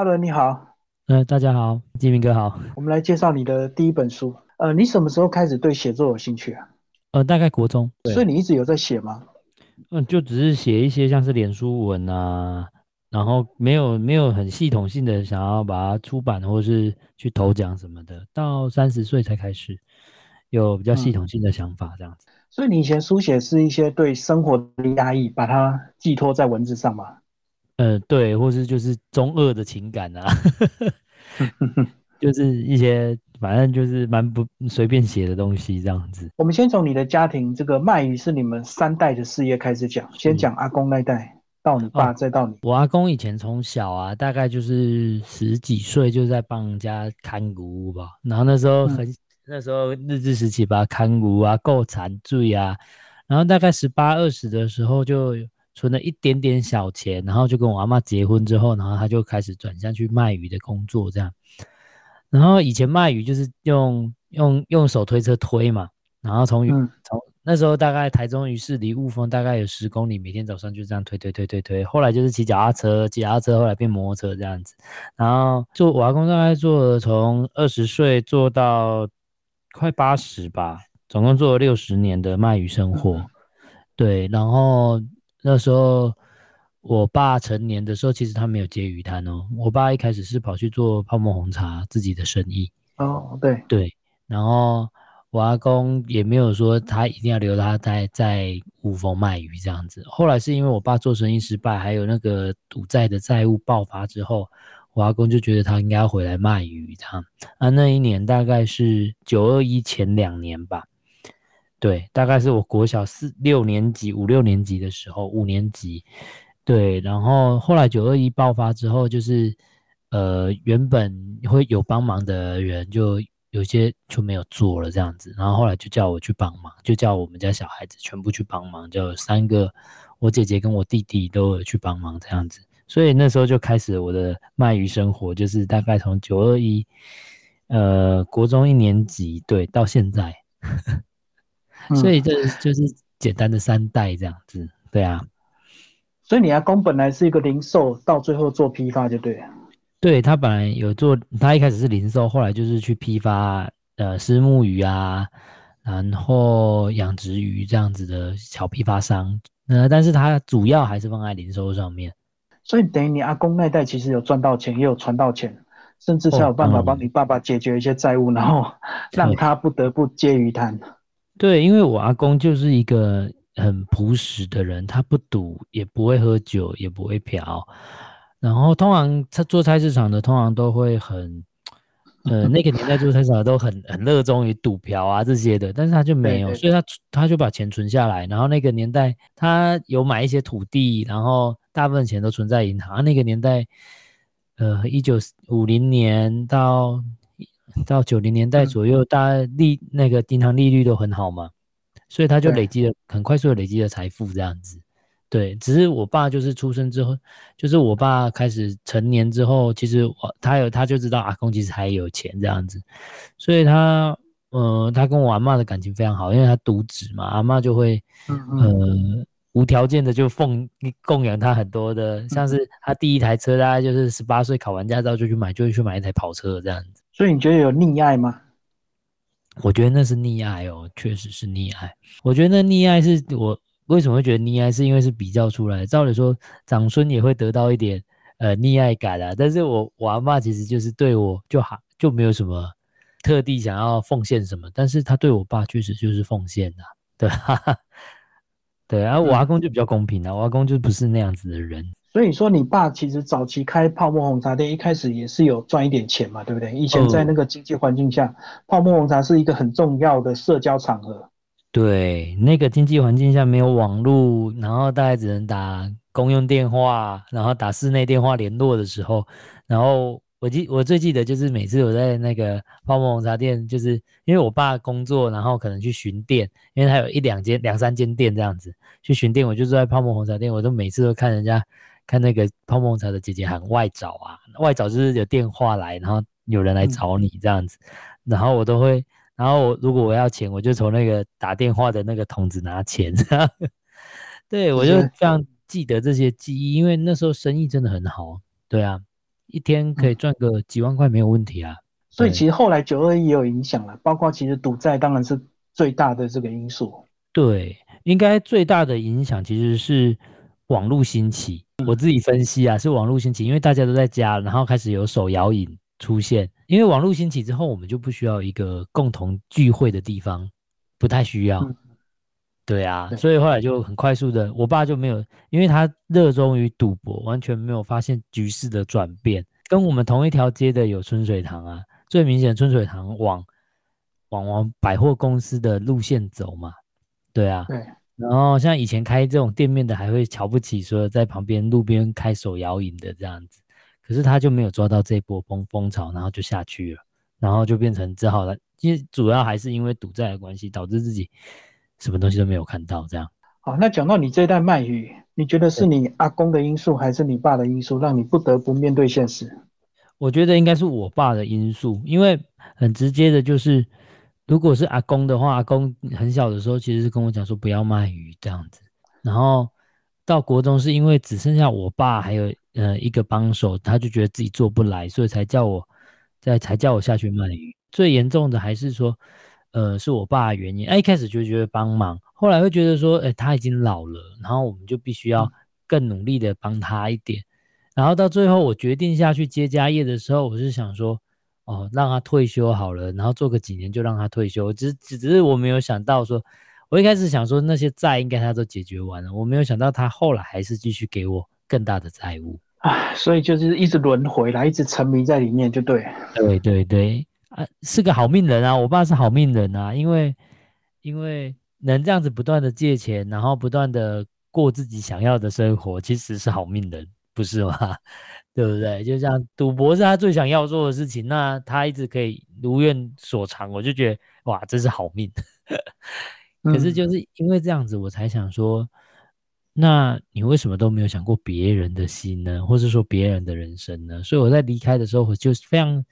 阿伦你好，呃，大家好，金明哥好。我们来介绍你的第一本书。呃，你什么时候开始对写作有兴趣啊？呃，大概国中。所以你一直有在写吗？嗯，就只是写一些像是脸书文啊，然后没有没有很系统性的想要把它出版或是去投奖什么的。到三十岁才开始有比较系统性的想法这样子。所以你以前书写是一些对生活的压抑，把它寄托在文字上吗？呃，对，或是就是中二的情感啊，就是一些反正就是蛮不随便写的东西这样子。我们先从你的家庭，这个卖鱼是你们三代的事业开始讲，先讲阿公那代，到你爸，再到你。我阿公以前从小啊，大概就是十几岁就在帮人家看谷吧，然后那时候很。那时候日治时期吧，看谷啊，够残罪啊，然后大概十八二十的时候就存了一点点小钱，然后就跟我阿妈结婚之后，然后他就开始转向去卖鱼的工作这样。然后以前卖鱼就是用用用手推车推嘛，然后从从那时候大概台中鱼市离雾峰大概有十公里，每天早上就这样推推推推推。后来就是骑脚踏车，骑脚踏车后来变摩托车这样子。然后做我阿公大概做了从二十岁做到。快八十吧，总共做了六十年的卖鱼生活。对，然后那时候我爸成年的时候，其实他没有接鱼摊哦。我爸一开始是跑去做泡沫红茶自己的生意。哦，对对。然后我阿公也没有说他一定要留他在在五峰卖鱼这样子。后来是因为我爸做生意失败，还有那个赌债的债务爆发之后。我阿公就觉得他应该要回来卖鱼，这样啊。那一年大概是九二一前两年吧，对，大概是我国小四六年级、五六年级的时候，五年级，对。然后后来九二一爆发之后，就是呃，原本会有帮忙的人，就有些就没有做了这样子。然后后来就叫我去帮忙，就叫我们家小孩子全部去帮忙，就三个，我姐姐跟我弟弟都有去帮忙这样子。所以那时候就开始我的卖鱼生活，就是大概从九二一，呃，国中一年级对到现在，所以这就是简单的三代这样子，对啊。所以你阿公本来是一个零售，到最后做批发就对了。对他本来有做，他一开始是零售，后来就是去批发呃丝木鱼啊，然后养殖鱼这样子的小批发商，呃，但是他主要还是放在零售上面。所以等于你阿公那代其实有赚到钱，也有传到钱，甚至才有办法帮你爸爸解决一些债务，然后让他不得不接鱼摊。对，因为我阿公就是一个很朴实的人，他不赌，也不会喝酒，也不会嫖。然后通常他做菜市场的，通常都会很，呃，那个年代做菜市场都很很热衷于赌嫖啊这些的，但是他就没有，所以他他就把钱存下来。然后那个年代他有买一些土地，然后。大部分钱都存在银行，那个年代，呃，一九五零年到到九零年代左右，大家利那个银行利率都很好嘛，所以他就累积了很快速的累积了财富这样子。对，只是我爸就是出生之后，就是我爸开始成年之后，其实我他有他就知道阿公其实还有钱这样子，所以他呃他跟我阿妈的感情非常好，因为他独子嘛，阿妈就会呃。无条件的就奉供养他很多的，像是他第一台车大概就是十八岁考完驾照就去买，就去买一台跑车这样子。所以你觉得有溺爱吗？我觉得那是溺爱哦，确实是溺爱。我觉得那溺爱是我为什么会觉得溺爱，是因为是比较出来。照理说长孙也会得到一点呃溺爱感啊，但是我我阿妈其实就是对我就好就没有什么特地想要奉献什么，但是他对我爸确实就是奉献的，对吧？对啊，我阿公就比较公平啊，我阿公就不是那样子的人。所以说，你爸其实早期开泡沫红茶店，一开始也是有赚一点钱嘛，对不对？以前在那个经济环境下，泡沫红茶是一个很重要的社交场合。对，那个经济环境下没有网络，然后大家只能打公用电话，然后打室内电话联络的时候，然后。我记我最记得就是每次我在那个泡沫红茶店，就是因为我爸工作，然后可能去巡店，因为他有一两间、两三间店这样子去巡店，我就坐在泡沫红茶店，我都每次都看人家看那个泡沫红茶的姐姐喊外找啊，外找就是有电话来，然后有人来找你这样子，然后我都会，然后如果我要钱，我就从那个打电话的那个筒子拿钱，对我就这样 记得这些记忆，因为那时候生意真的很好，对啊。一天可以赚个几万块没有问题啊。所以其实后来九二一也有影响了，包括其实赌债当然是最大的这个因素。对，应该最大的影响其实是网络兴起。我自己分析啊，是网络兴起，因为大家都在家，然后开始有手摇饮出现。因为网络兴起之后，我们就不需要一个共同聚会的地方，不太需要。对啊，所以后来就很快速的，我爸就没有，因为他热衷于赌博，完全没有发现局势的转变。跟我们同一条街的有春水堂啊，最明显春水堂往往往百货公司的路线走嘛。对啊，对。然后像以前开这种店面的，还会瞧不起说在旁边路边开手摇饮的这样子。可是他就没有抓到这波风风潮，然后就下去了，然后就变成只好了。因为主要还是因为赌债的关系，导致自己。什么东西都没有看到，这样。好，那讲到你这一代卖鱼，你觉得是你阿公的因素，还是你爸的因素，让你不得不面对现实？我觉得应该是我爸的因素，因为很直接的就是，如果是阿公的话，阿公很小的时候其实是跟我讲说不要卖鱼这样子，然后到国中是因为只剩下我爸还有呃一个帮手，他就觉得自己做不来，所以才叫我在才叫我下去卖鱼。最严重的还是说。呃，是我爸的原因。哎，一开始就觉得帮忙，后来会觉得说，哎，他已经老了，然后我们就必须要更努力的帮他一点。然后到最后，我决定下去接家业的时候，我是想说，哦，让他退休好了，然后做个几年就让他退休。只只只是我没有想到说，我一开始想说那些债应该他都解决完了，我没有想到他后来还是继续给我更大的债务。啊，所以就是一直轮回来，一直沉迷在里面，就对。对对对。啊，是个好命人啊！我爸是好命人啊，因为因为能这样子不断的借钱，然后不断的过自己想要的生活，其实是好命人，不是吗？对不对？就像赌博是他最想要做的事情，那他一直可以如愿所偿，我就觉得哇，真是好命。可是就是因为这样子，我才想说，那你为什么都没有想过别人的心呢？或者说别人的人生呢？所以我在离开的时候，我就非常。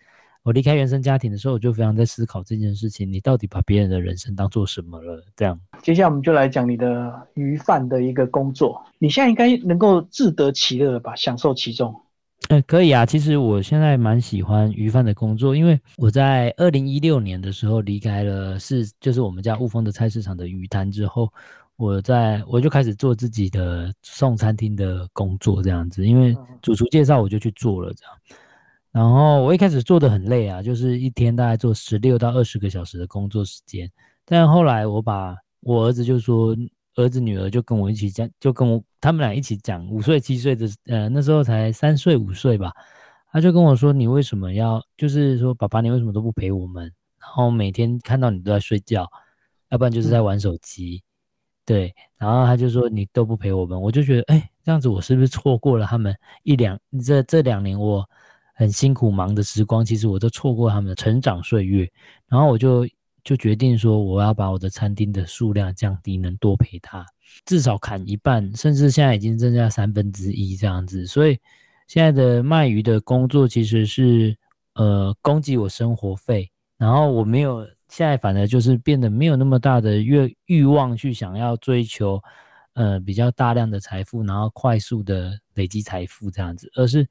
我离开原生家庭的时候，我就非常在思考这件事情：你到底把别人的人生当做什么了？这样，接下来我们就来讲你的鱼贩的一个工作。你现在应该能够自得其乐了吧，享受其中。嗯，可以啊。其实我现在蛮喜欢鱼贩的工作，因为我在二零一六年的时候离开了是就是我们家雾峰的菜市场的鱼摊之后，我在我就开始做自己的送餐厅的工作，这样子。因为主厨介绍，我就去做了这样。然后我一开始做的很累啊，就是一天大概做十六到二十个小时的工作时间。但后来我把我儿子就说，儿子女儿就跟我一起讲，就跟我他们俩一起讲，五岁七岁的，呃那时候才三岁五岁吧，他就跟我说，你为什么要，就是说爸爸你为什么都不陪我们？然后每天看到你都在睡觉，要不然就是在玩手机，对。然后他就说你都不陪我们，我就觉得，哎，这样子我是不是错过了他们一两这这两年我。很辛苦忙的时光，其实我都错过他们的成长岁月。然后我就就决定说，我要把我的餐厅的数量降低，能多陪他，至少砍一半，甚至现在已经增加三分之一这样子。所以现在的卖鱼的工作其实是呃供给我生活费，然后我没有现在反而就是变得没有那么大的欲欲望去想要追求呃比较大量的财富，然后快速的累积财富这样子，而是。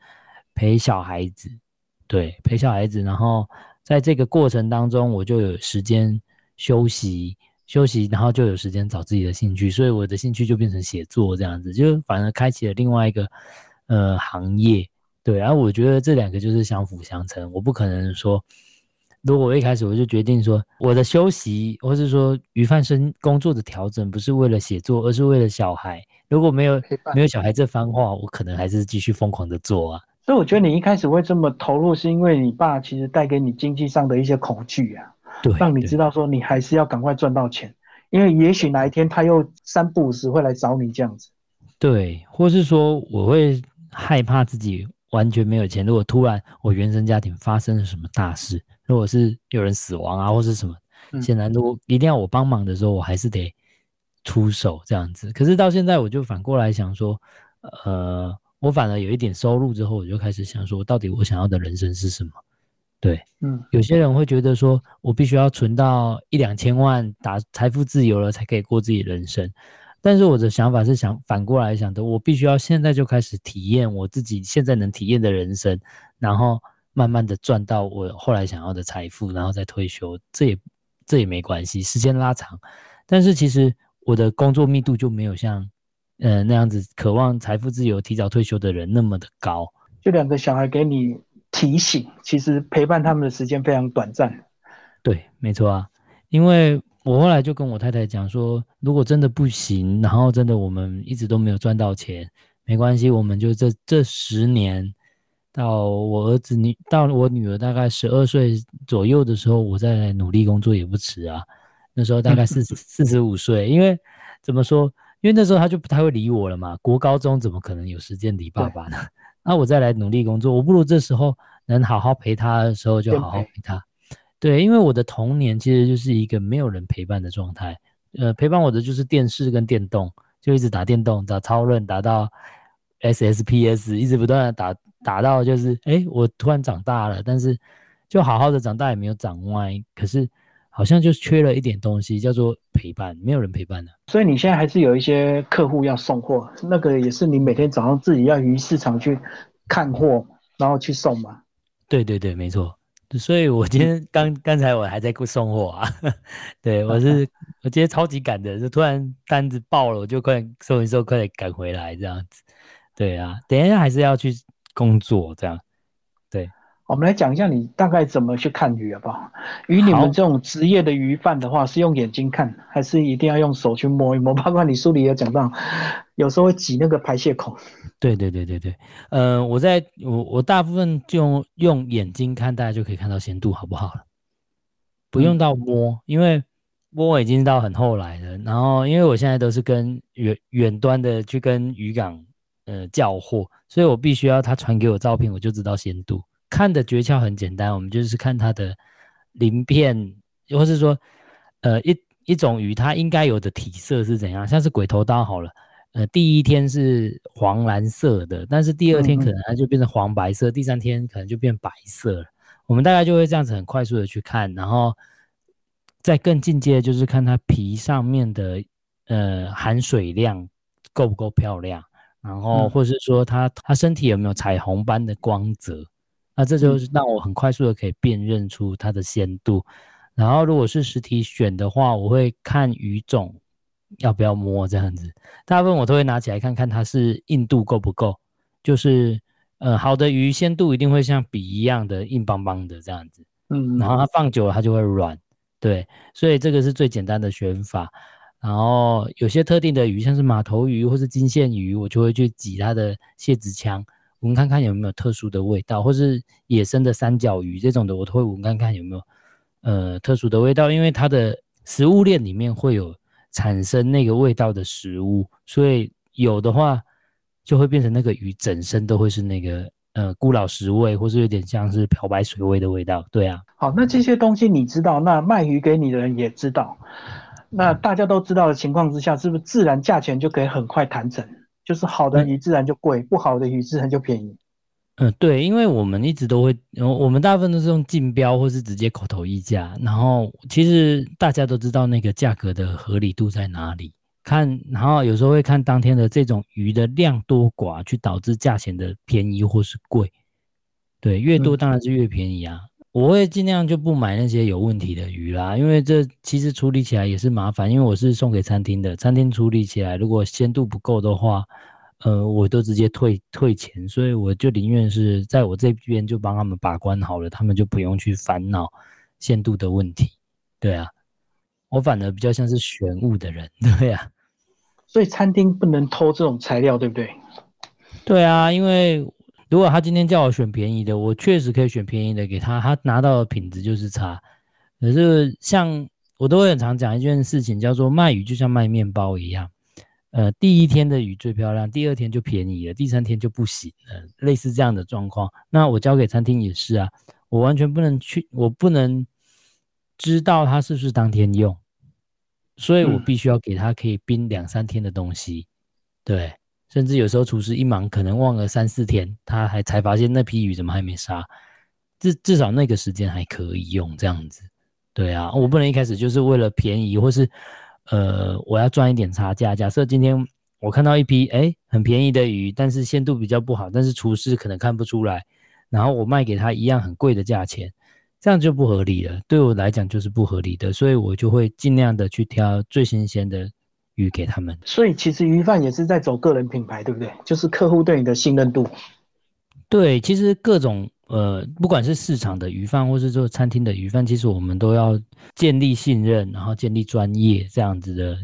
陪小孩子，对，陪小孩子，然后在这个过程当中，我就有时间休息休息，然后就有时间找自己的兴趣，所以我的兴趣就变成写作这样子，就反而开启了另外一个呃行业，对，然后我觉得这两个就是相辅相成，我不可能说，如果我一开始我就决定说我的休息，或是说鱼贩生工作的调整不是为了写作，而是为了小孩，如果没有没有小孩这番话，我可能还是继续疯狂的做啊。所以我觉得你一开始会这么投入，是因为你爸其实带给你经济上的一些恐惧啊，对，让你知道说你还是要赶快赚到钱，因为也许哪一天他又三不五时会来找你这样子。对，或是说我会害怕自己完全没有钱，如果突然我原生家庭发生了什么大事，如果是有人死亡啊，或是什么，显然如果一定要我帮忙的时候，我还是得出手这样子。可是到现在我就反过来想说，呃。我反而有一点收入之后，我就开始想说，到底我想要的人生是什么？对，嗯，有些人会觉得说，我必须要存到一两千万，打财富自由了才可以过自己人生。但是我的想法是想反过来想的，我必须要现在就开始体验我自己现在能体验的人生，然后慢慢的赚到我后来想要的财富，然后再退休，这也这也没关系，时间拉长。但是其实我的工作密度就没有像呃那样子渴望财富自由、提早退休的人那么的高。就两个小孩给你提醒，其实陪伴他们的时间非常短暂。对，没错啊，因为。我后来就跟我太太讲说，如果真的不行，然后真的我们一直都没有赚到钱，没关系，我们就这这十年，到我儿子女到我女儿大概十二岁左右的时候，我再来努力工作也不迟啊。那时候大概四 四十五岁，因为怎么说？因为那时候他就不太会理我了嘛。国高中怎么可能有时间理爸爸呢？那我再来努力工作，我不如这时候能好好陪他的时候就好好陪他。对，因为我的童年其实就是一个没有人陪伴的状态，呃，陪伴我的就是电视跟电动，就一直打电动，打超人，打到 SSPS，一直不断的打，打到就是，哎，我突然长大了，但是就好好的长大也没有长歪，可是好像就缺了一点东西，叫做陪伴，没有人陪伴的。所以你现在还是有一些客户要送货，那个也是你每天早上自己要于市场去看货，然后去送嘛？对对对，没错。所以，我今天刚刚才我还在送货啊，对我是 我今天超级赶的，就突然单子爆了，我就快送一送，快点赶回来这样子。对啊，等一下还是要去工作这样。对，我们来讲一下你大概怎么去看鱼好不好？鱼你们这种职业的鱼贩的话，是用眼睛看，还是一定要用手去摸一摸？包括你书里有讲到，有时候会挤那个排泄孔。对对对对对，呃，我在我我大部分就用眼睛看，大家就可以看到鲜度好不好了，不用到摸，因为摸已经到很后来了。然后因为我现在都是跟远远端的去跟渔港呃叫货，所以我必须要他传给我照片，我就知道鲜度。看的诀窍很简单，我们就是看它的鳞片，或是说呃一一种鱼它应该有的体色是怎样，像是鬼头刀好了。呃，第一天是黄蓝色的，但是第二天可能它就变成黄白色，第三天可能就变白色了。我们大概就会这样子很快速的去看，然后再更进阶就是看它皮上面的呃含水量够不够漂亮，然后或是说它它身体有没有彩虹般的光泽，那这就是让我很快速的可以辨认出它的鲜度。然后如果是实体选的话，我会看鱼种。要不要摸这样子？大部分我都会拿起来看看它是硬度够不够。就是呃，好的鱼鲜度一定会像笔一样的硬邦邦的这样子。嗯，然后它放久了它就会软。对，所以这个是最简单的选法。然后有些特定的鱼，像是马头鱼或是金线鱼，我就会去挤它的蟹子腔，闻看看有没有特殊的味道，或是野生的三角鱼这种的，我都会闻看看有没有呃特殊的味道，因为它的食物链里面会有。产生那个味道的食物，所以有的话就会变成那个鱼整身都会是那个呃孤老食味，或是有点像是漂白水味的味道。对啊，好，那这些东西你知道，那卖鱼给你的人也知道，那大家都知道的情况之下，是不是自然价钱就可以很快谈成？就是好的鱼自然就贵，不好的鱼自然就便宜。嗯，对，因为我们一直都会，我们大部分都是用竞标或是直接口头议价，然后其实大家都知道那个价格的合理度在哪里，看，然后有时候会看当天的这种鱼的量多寡，去导致价钱的便宜或是贵。对，越多当然是越便宜啊。我会尽量就不买那些有问题的鱼啦，因为这其实处理起来也是麻烦，因为我是送给餐厅的，餐厅处理起来如果鲜度不够的话。呃，我都直接退退钱，所以我就宁愿是在我这边就帮他们把关好了，他们就不用去烦恼鲜度的问题。对啊，我反而比较像是选物的人，对啊。所以餐厅不能偷这种材料，对不对？对啊，因为如果他今天叫我选便宜的，我确实可以选便宜的给他，他拿到的品质就是差。可是像我都会很常讲一件事情，叫做卖鱼就像卖面包一样。呃，第一天的鱼最漂亮，第二天就便宜了，第三天就不行了，类似这样的状况。那我交给餐厅也是啊，我完全不能去，我不能知道他是不是当天用，所以我必须要给他可以冰两三天的东西。对，甚至有时候厨师一忙，可能忘了三四天，他还才发现那批鱼怎么还没杀，至至少那个时间还可以用这样子。对啊，我不能一开始就是为了便宜或是。呃，我要赚一点差价。假设今天我看到一批哎很便宜的鱼，但是鲜度比较不好，但是厨师可能看不出来，然后我卖给他一样很贵的价钱，这样就不合理了。对我来讲就是不合理的，所以我就会尽量的去挑最新鲜的鱼给他们。所以其实鱼贩也是在走个人品牌，对不对？就是客户对你的信任度。对，其实各种呃，不管是市场的鱼贩，或是做餐厅的鱼贩，其实我们都要建立信任，然后建立专业这样子的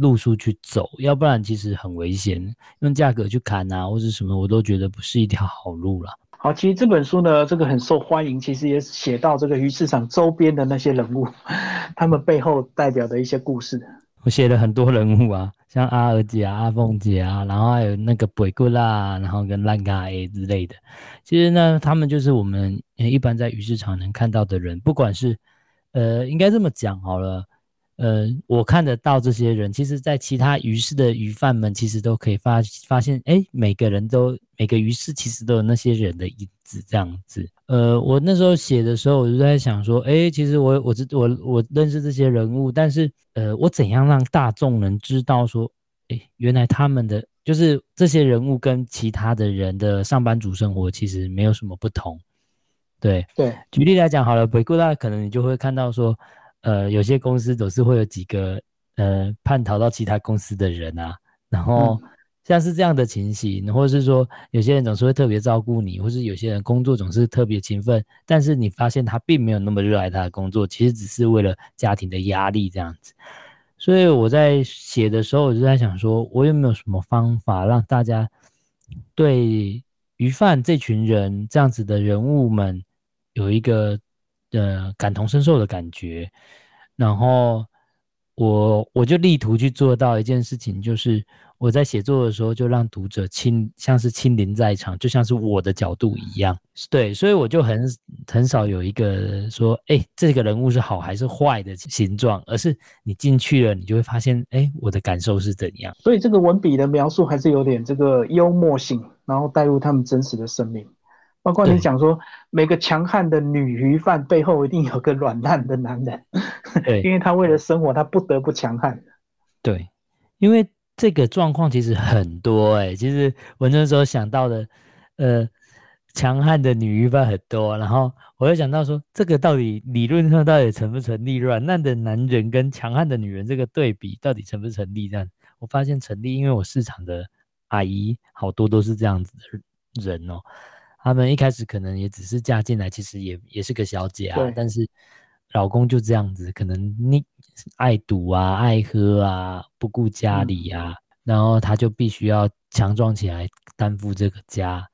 路数去走，要不然其实很危险，用价格去砍啊，或者什么，我都觉得不是一条好路了。好，其实这本书呢，这个很受欢迎，其实也写到这个鱼市场周边的那些人物，他们背后代表的一些故事。我写了很多人物啊，像阿尔姐啊、阿凤姐啊，然后还有那个北姑啦，然后跟烂咖 A 之类的。其实呢，他们就是我们一般在鱼市场能看到的人，不管是，呃，应该这么讲好了。呃，我看得到这些人，其实，在其他鱼市的鱼贩们，其实都可以发发现，哎，每个人都每个鱼市其实都有那些人的影子这样子。呃，我那时候写的时候，我就在想说，哎，其实我我知我我认识这些人物，但是，呃，我怎样让大众能知道说，哎，原来他们的就是这些人物跟其他的人的上班族生活其实没有什么不同。对对，举例来讲好了，北固大可能你就会看到说。呃，有些公司总是会有几个呃叛逃到其他公司的人啊，然后像是这样的情形，或者是说有些人总是会特别照顾你，或是有些人工作总是特别勤奋，但是你发现他并没有那么热爱他的工作，其实只是为了家庭的压力这样子。所以我在写的时候，我就在想说，我有没有什么方法让大家对鱼贩这群人这样子的人物们有一个。呃，感同身受的感觉，然后我我就力图去做到一件事情，就是我在写作的时候就让读者亲像是亲临在场，就像是我的角度一样。对，所以我就很很少有一个说，哎，这个人物是好还是坏的形状，而是你进去了，你就会发现，哎，我的感受是怎样。所以这个文笔的描述还是有点这个幽默性，然后带入他们真实的生命。包括你讲说，每个强悍的女鱼贩背后一定有个软烂的男人，对，因为他为了生活，他不得不强悍。对，因为这个状况其实很多哎，其实我那时候想到的，呃，强悍的女鱼贩很多，然后我又想到说，这个到底理论上到底成不成立？软烂的男人跟强悍的女人这个对比到底成不成立？这样我发现成立，因为我市场的阿姨好多都是这样子的人哦。他们一开始可能也只是嫁进来，其实也也是个小姐啊。但是老公就这样子，可能你爱赌啊，爱喝啊，不顾家里啊，然后他就必须要强壮起来，担负这个家。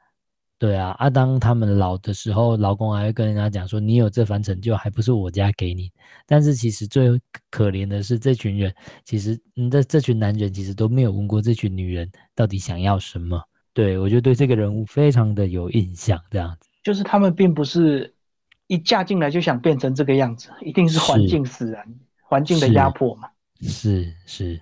对啊，啊，当他们老的时候，老公还会跟人家讲说：“你有这番成就，还不是我家给你。”但是其实最可怜的是，这群人其实，嗯，这这群男人其实都没有问过这群女人到底想要什么。对，我就对这个人物非常的有印象，这样子，就是他们并不是一嫁进来就想变成这个样子，一定是环境使然，环境的压迫嘛。是是，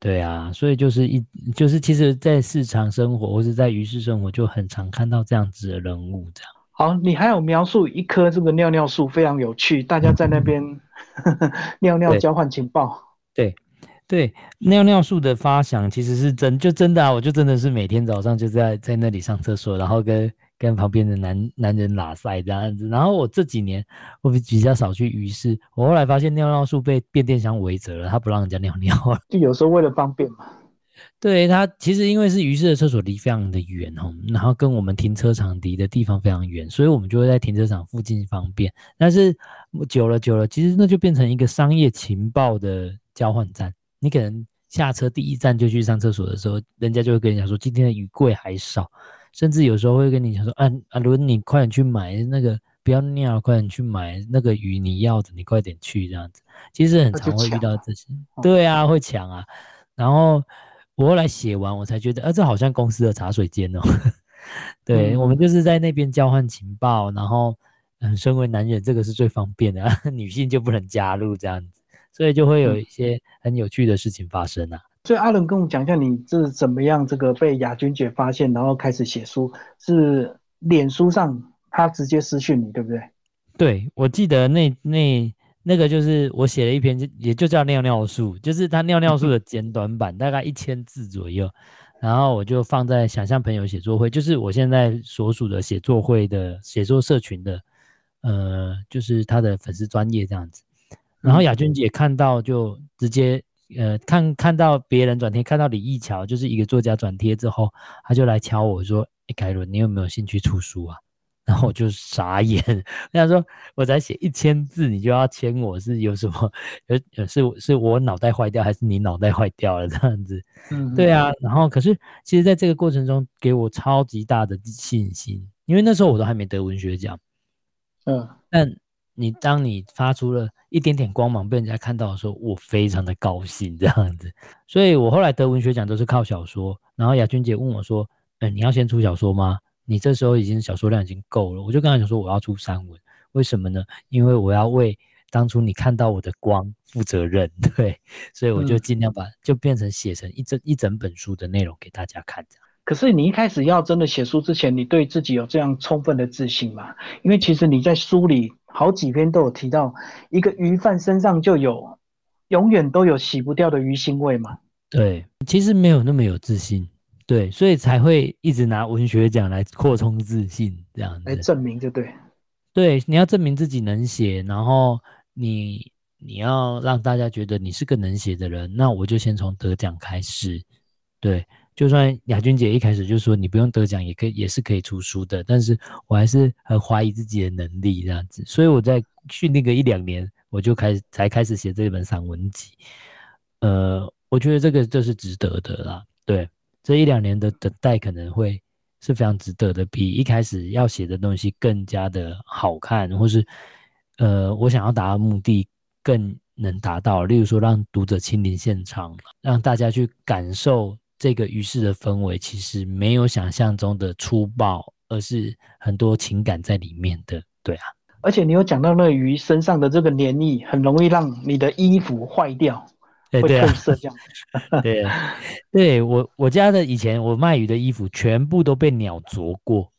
对啊，所以就是一就是其实，在市场生活或者在鱼市生活，就很常看到这样子的人物，这样。好，你还有描述一棵这个尿尿树，非常有趣，大家在那边 尿尿交换情报。对。对尿尿树的发想其实是真，就真的啊！我就真的是每天早上就在在那里上厕所，然后跟跟旁边的男男人拉塞这样子。然后我这几年我比较少去鱼市，我后来发现尿尿树被变电箱围着了，他不让人家尿尿了。就有时候为了方便嘛。对他其实因为是鱼市的厕所离非常的远哦，然后跟我们停车场离的地方非常远，所以我们就会在停车场附近方便。但是久了久了，其实那就变成一个商业情报的交换站。你可能下车第一站就去上厕所的时候，人家就会跟你讲说今天的鱼贵还少，甚至有时候会跟你讲说，啊啊，如果你快点去买那个，不要尿，快点去买那个鱼，你要的你快点去这样子。其实很常会遇到这些，对啊，会抢啊。然后我后来写完，我才觉得，啊，这好像公司的茶水间哦。对我们就是在那边交换情报，然后嗯，身为男人这个是最方便的，女性就不能加入这样子。所以就会有一些很有趣的事情发生啊。所以阿伦跟我们讲一下，你是怎么样这个被亚军姐发现，然后开始写书，是脸书上他直接私讯你，对不对？对，我记得那那那个就是我写了一篇，也就叫尿尿术，就是他尿尿术的简短版，大概一千字左右。然后我就放在想象朋友写作会，就是我现在所属的写作会的写作社群的，呃，就是他的粉丝专业这样子。然后雅君姐看到就直接，呃，看看到别人转贴，看到李义桥就是一个作家转贴之后，他就来敲我说：“哎，凯伦，你有没有兴趣出书啊？” 然后我就傻眼，我想说，我才写一千字，你就要签我是有什么？呃，是是我脑袋坏掉，还是你脑袋坏掉了这样子？嗯，对啊。然后，可是其实在这个过程中，给我超级大的信心，因为那时候我都还没得文学奖。嗯，但你当你发出了一点点光芒，被人家看到的时候，我非常的高兴这样子。所以我后来得文学奖都是靠小说。然后雅君姐问我说：“嗯，你要先出小说吗？”你这时候已经小说量已经够了，我就跟她讲说我要出散文，为什么呢？因为我要为当初你看到我的光负责任，对，所以我就尽量把就变成写成一整一整本书的内容给大家看。这样。可是你一开始要真的写书之前，你对自己有这样充分的自信吗？因为其实你在书里好几篇都有提到，一个鱼贩身上就有永远都有洗不掉的鱼腥味嘛。对，其实没有那么有自信。对，所以才会一直拿文学奖来扩充自信，这样子来证明，就对。对，你要证明自己能写，然后你你要让大家觉得你是个能写的人，那我就先从得奖开始。对，就算雅君姐一开始就说你不用得奖也可以，也是可以出书的，但是我还是很怀疑自己的能力这样子，所以我在训练个一两年，我就开始才开始写这本散文集。呃，我觉得这个这是值得的啦，对。这一两年的等待可能会是非常值得的，比一开始要写的东西更加的好看，或是呃，我想要达到目的更能达到。例如说，让读者亲临现场，让大家去感受这个于是的氛围，其实没有想象中的粗暴，而是很多情感在里面的。对啊，而且你有讲到那鱼身上的这个黏液，很容易让你的衣服坏掉。对褪色这样，对，对我我家的以前我卖鱼的衣服全部都被鸟啄过，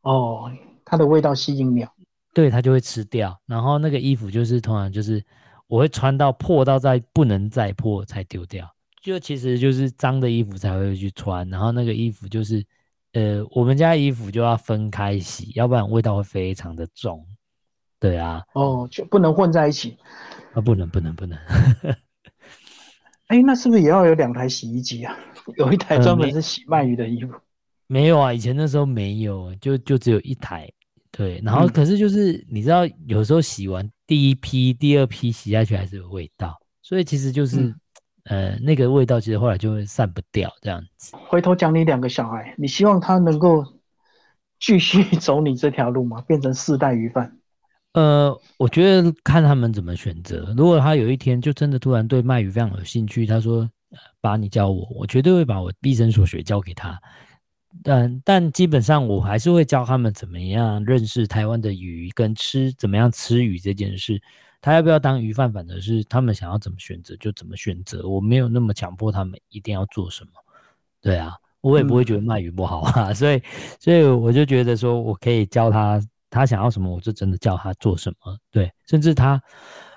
哦，它的味道吸引鸟，对，它就会吃掉。然后那个衣服就是通常就是我会穿到破到再不能再破才丢掉，就其实就是脏的衣服才会去穿。然后那个衣服就是呃，我们家衣服就要分开洗，要不然味道会非常的重。对啊，哦，就不能混在一起啊，不能不能不能。哎，那是不是也要有两台洗衣机啊？有一台专门是洗鳗鱼的衣服。没有啊，以前那时候没有，就就只有一台。对，然后可是就是你知道，有时候洗完第一批、第二批洗下去还是有味道，所以其实就是呃那个味道其实后来就会散不掉这样子。回头讲你两个小孩，你希望他能够继续走你这条路吗？变成四代鱼贩？呃，我觉得看他们怎么选择。如果他有一天就真的突然对卖鱼非常有兴趣，他说：“把，你教我，我绝对会把我毕生所学教给他。”但但基本上我还是会教他们怎么样认识台湾的鱼，跟吃怎么样吃鱼这件事。他要不要当鱼贩，反正是他们想要怎么选择就怎么选择。我没有那么强迫他们一定要做什么。对啊，我也不会觉得卖鱼不好啊。所以所以我就觉得说我可以教他。他想要什么，我就真的教他做什么。对，甚至他，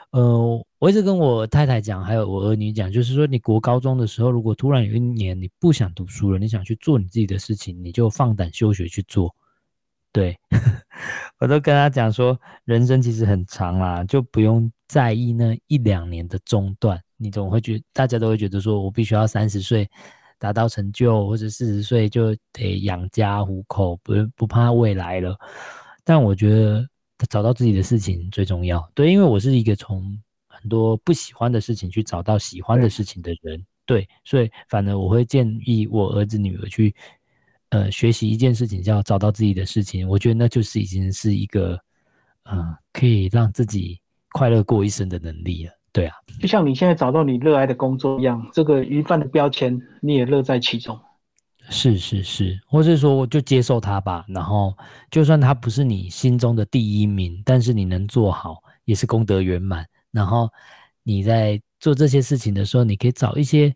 呃，我一直跟我太太讲，还有我儿女讲，就是说，你国高中的时候，如果突然有一年你不想读书了，你想去做你自己的事情，你就放胆休学去做。对，我都跟他讲说，人生其实很长啦，就不用在意那一两年的中断。你总会觉，大家都会觉得说，我必须要三十岁达到成就，或者四十岁就得养家糊口，不不怕未来了。但我觉得找到自己的事情最重要。对，因为我是一个从很多不喜欢的事情去找到喜欢的事情的人。对，所以反而我会建议我儿子女儿去，呃，学习一件事情，叫找到自己的事情。我觉得那就是已经是一个，呃，可以让自己快乐过一生的能力了。对啊，就像你现在找到你热爱的工作一样，这个鱼贩的标签你也乐在其中。是是是，或是说我就接受它吧，然后就算它不是你心中的第一名，但是你能做好也是功德圆满。然后你在做这些事情的时候，你可以找一些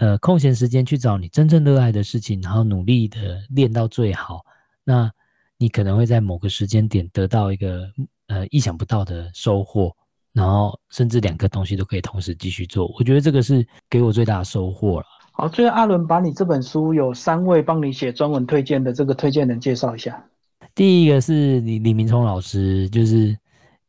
呃空闲时间去找你真正热爱的事情，然后努力的练到最好。那你可能会在某个时间点得到一个呃意想不到的收获，然后甚至两个东西都可以同时继续做。我觉得这个是给我最大的收获了。好，最后阿伦把你这本书有三位帮你写专文推荐的这个推荐人介绍一下。第一个是李李明聪老师，就是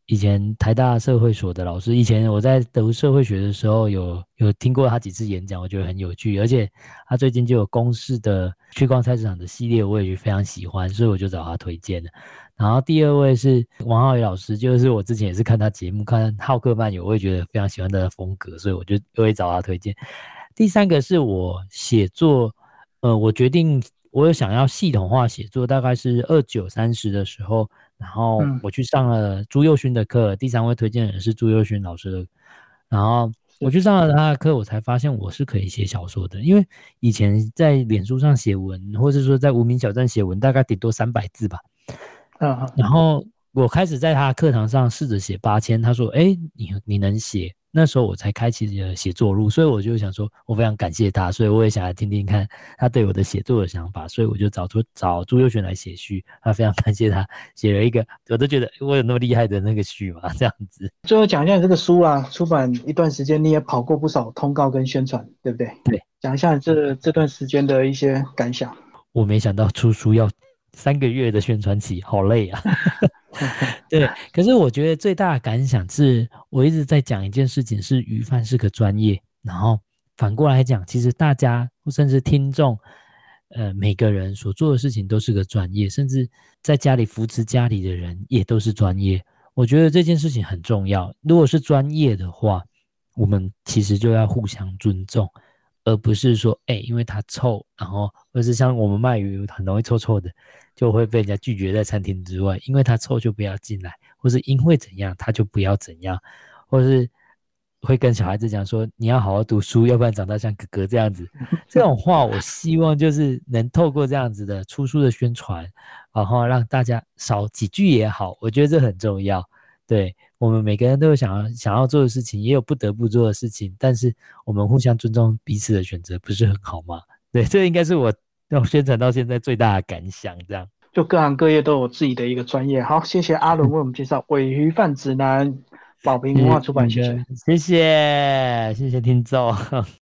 以前台大社会所的老师。以前我在读社会学的时候，有有听过他几次演讲，我觉得很有趣。而且他最近就有公式的去逛菜市场的系列，我也就非常喜欢，所以我就找他推荐了。然后第二位是王浩宇老师，就是我之前也是看他节目，看浩克漫游，我也觉得非常喜欢他的风格，所以我就又会找他推荐。第三个是我写作，呃，我决定。我有想要系统化写作，大概是二九三十的时候，然后我去上了朱佑勋的课。第三位推荐人是朱佑勋老师的，然后我去上了他的课，我才发现我是可以写小说的。因为以前在脸书上写文，或者说在无名小站写文，大概顶多三百字吧。嗯，然后我开始在他课堂上试着写八千，他说：“哎，你你能写？”那时候我才开启了写作路，所以我就想说，我非常感谢他，所以我也想来听听看他对我的写作的想法，所以我就找出找朱佑璇来写序，他非常感谢他写了一个，我都觉得我有那么厉害的那个序嘛，这样子。最后讲一下这个书啊，出版一段时间，你也跑过不少通告跟宣传，对不对？对，讲一下这这段时间的一些感想。我没想到出书要三个月的宣传期，好累啊。对，可是我觉得最大的感想是，我一直在讲一件事情，是鱼贩是个专业。然后反过来讲，其实大家甚至听众，呃，每个人所做的事情都是个专业，甚至在家里扶持家里的人也都是专业。我觉得这件事情很重要。如果是专业的话，我们其实就要互相尊重。而不是说，哎，因为它臭，然后，或是像我们卖鱼很容易臭臭的，就会被人家拒绝在餐厅之外，因为它臭就不要进来，或是因为怎样，他就不要怎样，或是会跟小孩子讲说，你要好好读书，要不然长大像哥哥这样子。这种话，我希望就是能透过这样子的出书的宣传，然后让大家少几句也好，我觉得这很重要。对我们每个人都有想要想要做的事情，也有不得不做的事情，但是我们互相尊重彼此的选择，不是很好吗？对，这应该是我要宣传到现在最大的感想。这样，就各行各业都有自己的一个专业。好，谢谢阿伦为我们介绍《尾鱼饭指南》，宝瓶文化出版，谢谢，谢谢，谢谢听众。